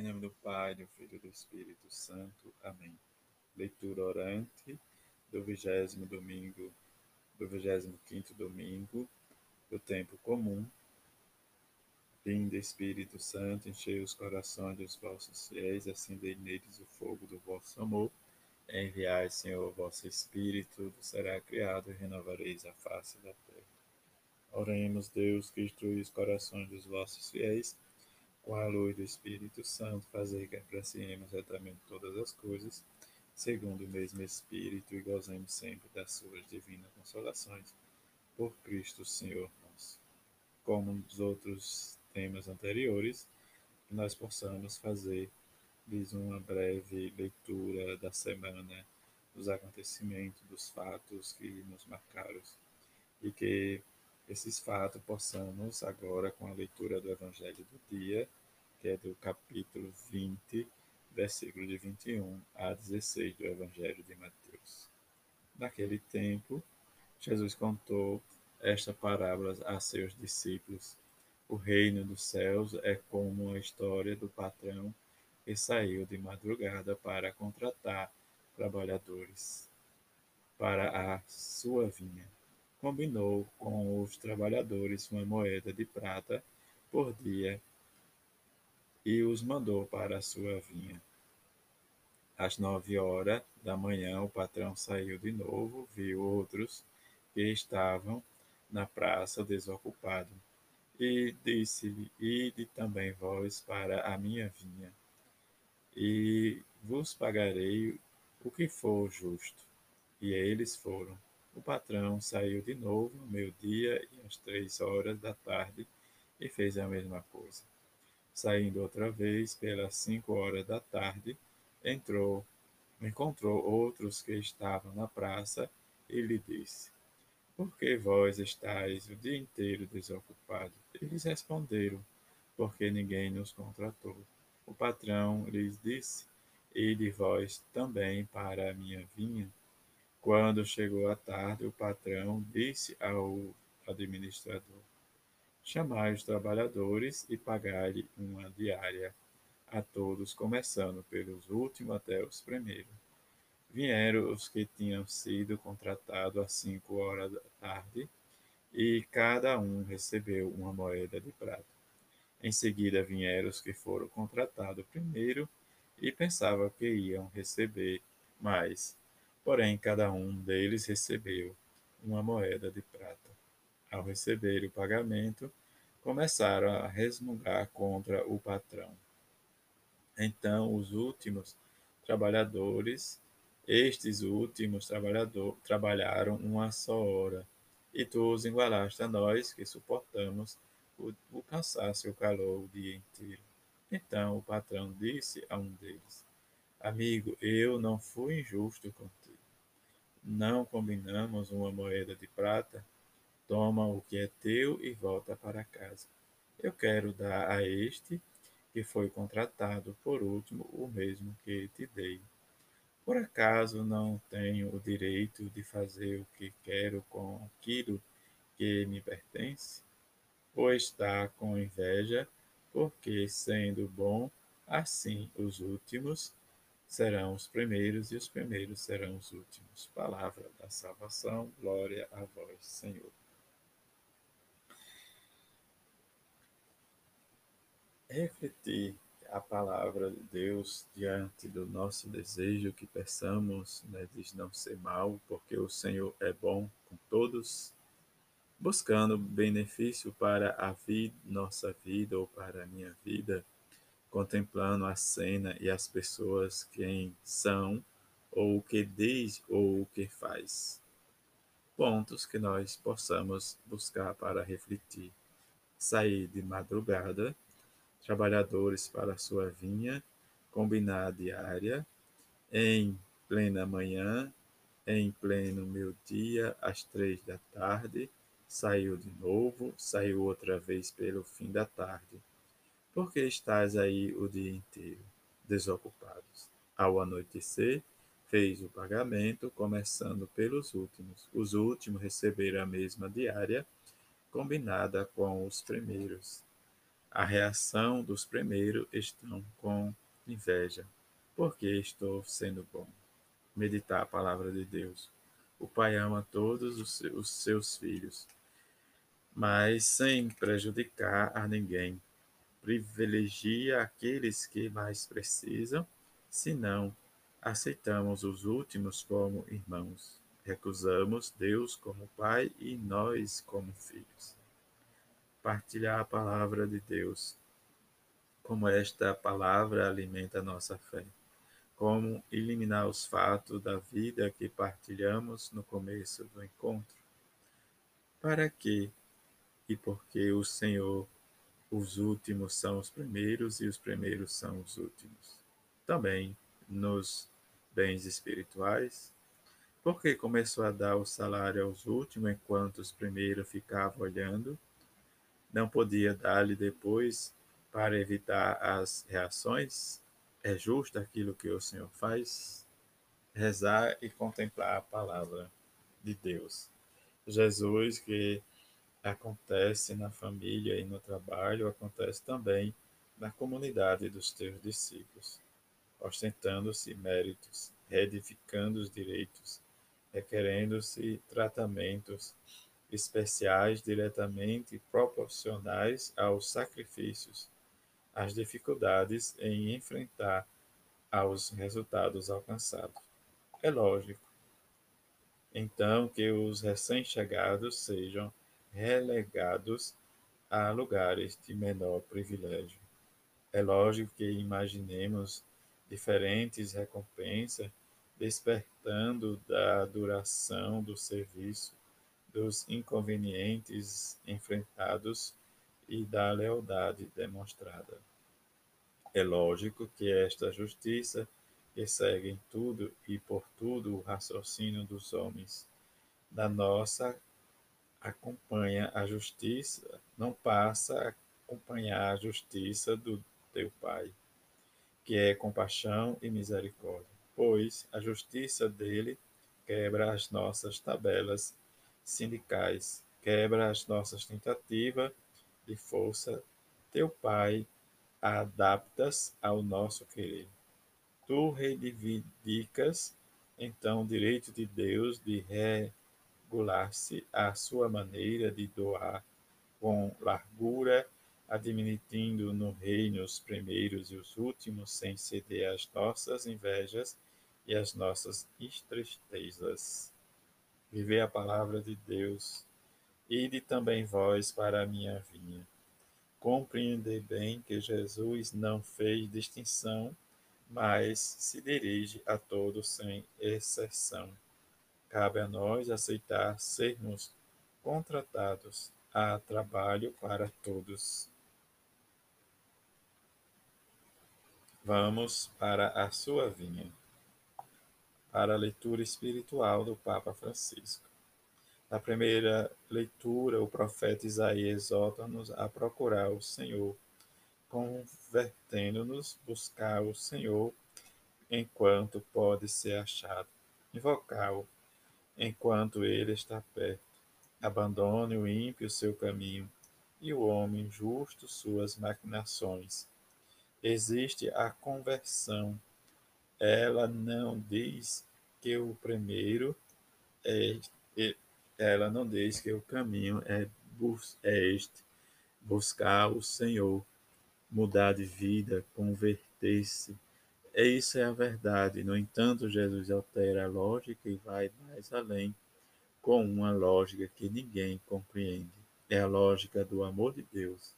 Em nome do Pai, do Filho e do Espírito Santo. Amém. Leitura orante do vigésimo domingo, do vigésimo quinto domingo do tempo comum. Vinde, Espírito Santo, enchei os corações dos vossos fiéis, acendei neles o fogo do vosso amor. Enviai, Senhor, o vosso Espírito, tudo será criado e renovareis a face da terra. Oremos, Deus, que instrui os corações dos vossos fiéis, com a luz do Espírito Santo, fazer que apreciemos retamente todas as coisas, segundo o mesmo Espírito, e gozemos sempre das suas divinas consolações. Por Cristo, Senhor nosso. Como nos outros temas anteriores, que nós possamos fazer diz uma breve leitura da semana, dos acontecimentos, dos fatos que nos marcaram e que esses fatos possamos agora com a leitura do Evangelho do dia, que é do capítulo 20, versículo de 21 a 16 do Evangelho de Mateus. Naquele tempo, Jesus contou esta parábola a seus discípulos. O reino dos céus é como a história do patrão que saiu de madrugada para contratar trabalhadores para a sua vinha. Combinou com os trabalhadores uma moeda de prata por dia e os mandou para a sua vinha. Às nove horas da manhã, o patrão saiu de novo, viu outros que estavam na praça desocupado e disse-lhe: Ide também vós para a minha vinha e vos pagarei o que for justo. E eles foram. O patrão saiu de novo no meio-dia e às três horas da tarde e fez a mesma coisa. Saindo outra vez pelas cinco horas da tarde, entrou, encontrou outros que estavam na praça e lhe disse: Por que vós estáis o dia inteiro desocupados? Eles responderam: Porque ninguém nos contratou. O patrão lhes disse: Ide vós também para a minha vinha. Quando chegou a tarde, o patrão disse ao administrador: Chamai os trabalhadores e pagai-lhe uma diária a todos, começando pelos últimos até os primeiros. Vieram os que tinham sido contratados às cinco horas da tarde, e cada um recebeu uma moeda de prata. Em seguida vieram os que foram contratados primeiro e pensavam que iam receber mais. Porém, cada um deles recebeu uma moeda de prata. Ao receber o pagamento, começaram a resmungar contra o patrão. Então, os últimos trabalhadores, estes últimos trabalhadores, trabalharam uma só hora, e tu os igualaste a nós, que suportamos o, o cansaço e o calor o dia inteiro. Então o patrão disse a um deles: Amigo, eu não fui injusto contigo. Não combinamos uma moeda de prata? Toma o que é teu e volta para casa. Eu quero dar a este que foi contratado por último o mesmo que te dei. Por acaso não tenho o direito de fazer o que quero com aquilo que me pertence? ou está com inveja, porque, sendo bom, assim os últimos serão os primeiros e os primeiros serão os últimos. Palavra da salvação, glória a vós, Senhor. Refletir a palavra de Deus diante do nosso desejo que peçamos, né, de não ser mal, porque o Senhor é bom com todos buscando benefício para a vida, nossa vida ou para a minha vida, contemplando a cena e as pessoas quem são, ou o que diz ou o que faz. Pontos que nós possamos buscar para refletir. Sair de madrugada, trabalhadores para sua vinha, combinar diária, em plena manhã, em pleno meio-dia, às três da tarde, Saiu de novo, saiu outra vez pelo fim da tarde. Por que estás aí o dia inteiro, desocupados? Ao anoitecer, fez o pagamento, começando pelos últimos. Os últimos receberam a mesma diária, combinada com os primeiros. A reação dos primeiros estão com inveja, porque estou sendo bom. Meditar a palavra de Deus. O Pai ama todos os seus filhos, mas sem prejudicar a ninguém. Privilegia aqueles que mais precisam, senão aceitamos os últimos como irmãos. Recusamos Deus como Pai e nós como filhos. Partilhar a palavra de Deus. Como esta palavra alimenta a nossa fé. Como eliminar os fatos da vida que partilhamos no começo do encontro. Para que e porque o Senhor, os últimos são os primeiros e os primeiros são os últimos. Também nos bens espirituais, porque começou a dar o salário aos últimos enquanto os primeiros ficavam olhando, não podia dar-lhe depois para evitar as reações? É justo aquilo que o Senhor faz? Rezar e contemplar a palavra de Deus. Jesus, que acontece na família e no trabalho, acontece também na comunidade dos teus discípulos ostentando-se méritos, reedificando os direitos, requerendo-se tratamentos especiais diretamente proporcionais aos sacrifícios, às dificuldades em enfrentar aos resultados alcançados. É lógico, então, que os recém-chegados sejam relegados a lugares de menor privilégio. É lógico que imaginemos diferentes recompensas, despertando da duração do serviço, dos inconvenientes enfrentados e da lealdade demonstrada. É lógico que esta justiça, que segue em tudo e por tudo o raciocínio dos homens, da nossa acompanha a justiça, não passa a acompanhar a justiça do teu Pai que é compaixão e misericórdia, pois a justiça dele quebra as nossas tabelas sindicais, quebra as nossas tentativas de força. Teu Pai adaptas ao nosso querer. Tu reivindicas então o direito de Deus de regular-se à sua maneira de doar com largura admitindo no reino os primeiros e os últimos, sem ceder às nossas invejas e às nossas tristezas. Viver a palavra de Deus. Ide também vós para a minha vinha. Compreender bem que Jesus não fez distinção, mas se dirige a todos sem exceção. Cabe a nós aceitar sermos contratados a trabalho para todos. Vamos para a sua vinha. Para a leitura espiritual do Papa Francisco. Na primeira leitura, o profeta Isaías exorta-nos a procurar o Senhor, convertendo-nos, buscar o Senhor enquanto pode ser achado, invocar-o enquanto ele está perto. Abandone o ímpio seu caminho e o homem justo suas maquinações existe a conversão. Ela não diz que o primeiro é, ela não diz que o caminho é, é este, buscar o Senhor, mudar de vida, converter-se. É isso é a verdade. No entanto, Jesus altera a lógica e vai mais além com uma lógica que ninguém compreende. É a lógica do amor de Deus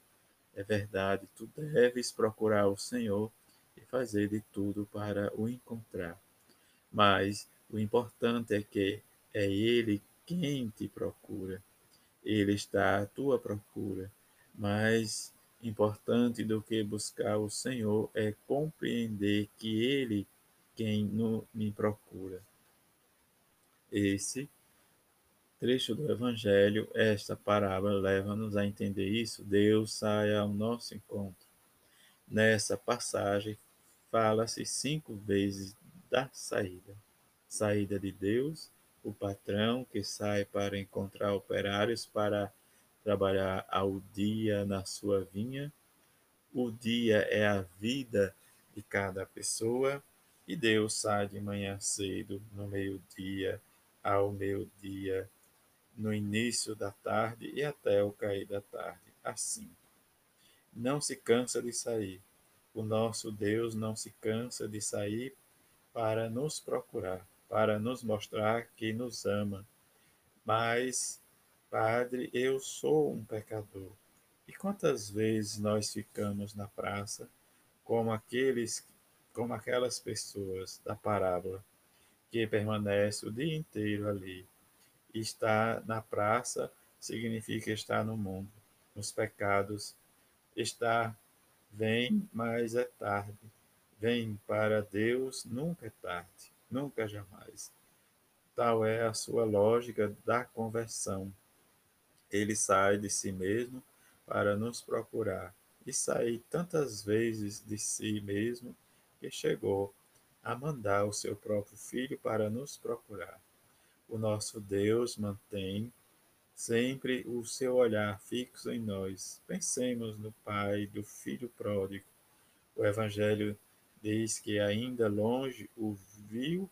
é verdade, tu deves procurar o Senhor e fazer de tudo para o encontrar. Mas o importante é que é Ele quem te procura. Ele está à tua procura. Mais importante do que buscar o Senhor é compreender que Ele quem no, me procura. Esse trecho do Evangelho, esta parábola leva-nos a entender isso. Deus sai ao nosso encontro. Nessa passagem, fala-se cinco vezes da saída: saída de Deus, o patrão que sai para encontrar operários para trabalhar ao dia na sua vinha, O dia é a vida de cada pessoa e Deus sai de manhã cedo, no meio-dia, ao meio-dia, no início da tarde e até o cair da tarde. Assim, não se cansa de sair. O nosso Deus não se cansa de sair para nos procurar, para nos mostrar que nos ama. Mas, Padre, eu sou um pecador. E quantas vezes nós ficamos na praça como aqueles como aquelas pessoas da parábola que permanece o dia inteiro ali. Estar na praça significa estar no mundo, nos pecados. Estar vem, mas é tarde. Vem para Deus nunca é tarde, nunca jamais. Tal é a sua lógica da conversão. Ele sai de si mesmo para nos procurar e sair tantas vezes de si mesmo que chegou a mandar o seu próprio Filho para nos procurar. O nosso Deus mantém sempre o seu olhar fixo em nós. Pensemos no Pai do Filho pródigo. O Evangelho diz que ainda longe o viu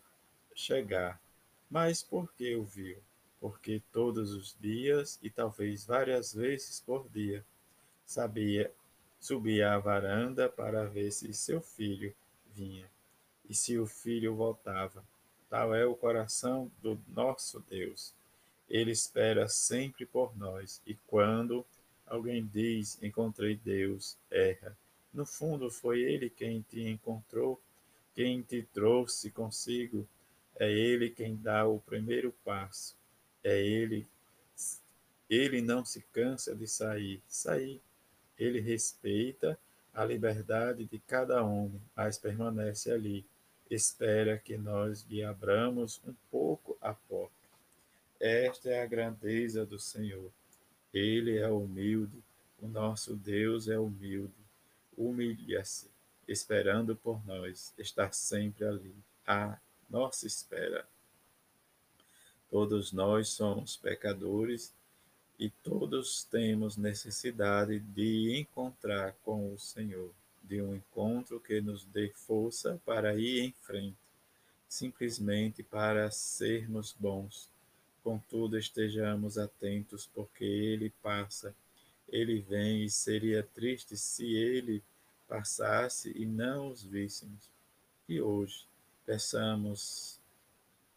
chegar. Mas por que o viu? Porque todos os dias e talvez várias vezes por dia sabia subia à varanda para ver se seu filho vinha, e se o filho voltava. Tal é o coração do nosso Deus. Ele espera sempre por nós, e quando alguém diz encontrei Deus, erra. No fundo, foi ele quem te encontrou, quem te trouxe consigo. É ele quem dá o primeiro passo. É ele. Ele não se cansa de sair. Sair. Ele respeita a liberdade de cada homem, mas permanece ali, espera que nós lhe abramos um pouco a porta. Esta é a grandeza do Senhor. Ele é humilde, o nosso Deus é humilde. Humilha-se, esperando por nós, está sempre ali, à nossa espera. Todos nós somos pecadores e todos temos necessidade de encontrar com o Senhor, de um encontro que nos dê força para ir em frente, simplesmente para sermos bons. Contudo, estejamos atentos, porque Ele passa, Ele vem, e seria triste se Ele passasse e não os víssemos. E hoje, peçamos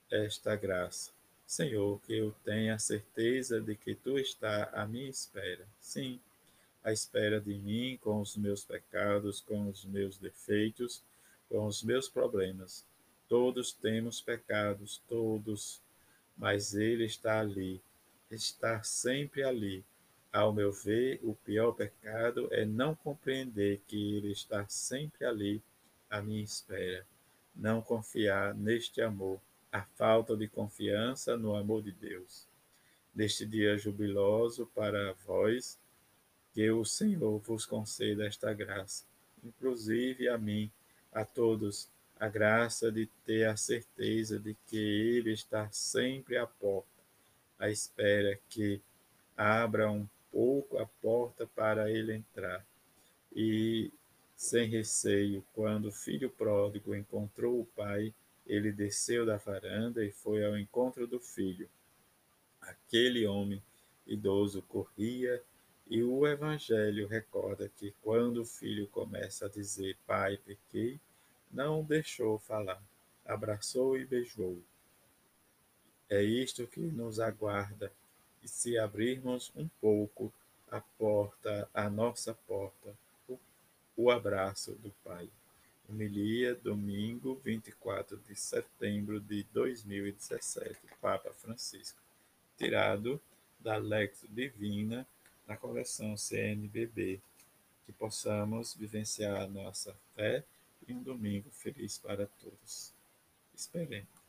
esta graça Senhor, que eu tenha a certeza de que tu está à minha espera. Sim, à espera de mim, com os meus pecados, com os meus defeitos, com os meus problemas. Todos temos pecados, todos, mas Ele está ali, está sempre ali. Ao meu ver, o pior pecado é não compreender que Ele está sempre ali à minha espera, não confiar neste amor a falta de confiança no amor de Deus. Neste dia jubiloso para vós, que o Senhor vos conceda esta graça, inclusive a mim, a todos, a graça de ter a certeza de que Ele está sempre à porta, à espera que abra um pouco a porta para Ele entrar. E, sem receio, quando o filho pródigo encontrou o pai, ele desceu da varanda e foi ao encontro do filho. Aquele homem idoso corria e o Evangelho recorda que quando o filho começa a dizer Pai, pequei, não deixou falar, abraçou e beijou. É isto que nos aguarda, e se abrirmos um pouco a porta, a nossa porta, o, o abraço do Pai. Homilia, domingo, 24 de setembro de 2017, Papa Francisco. Tirado da Lex Divina, na coleção CNBB. Que possamos vivenciar nossa fé e um domingo feliz para todos. Esperemos.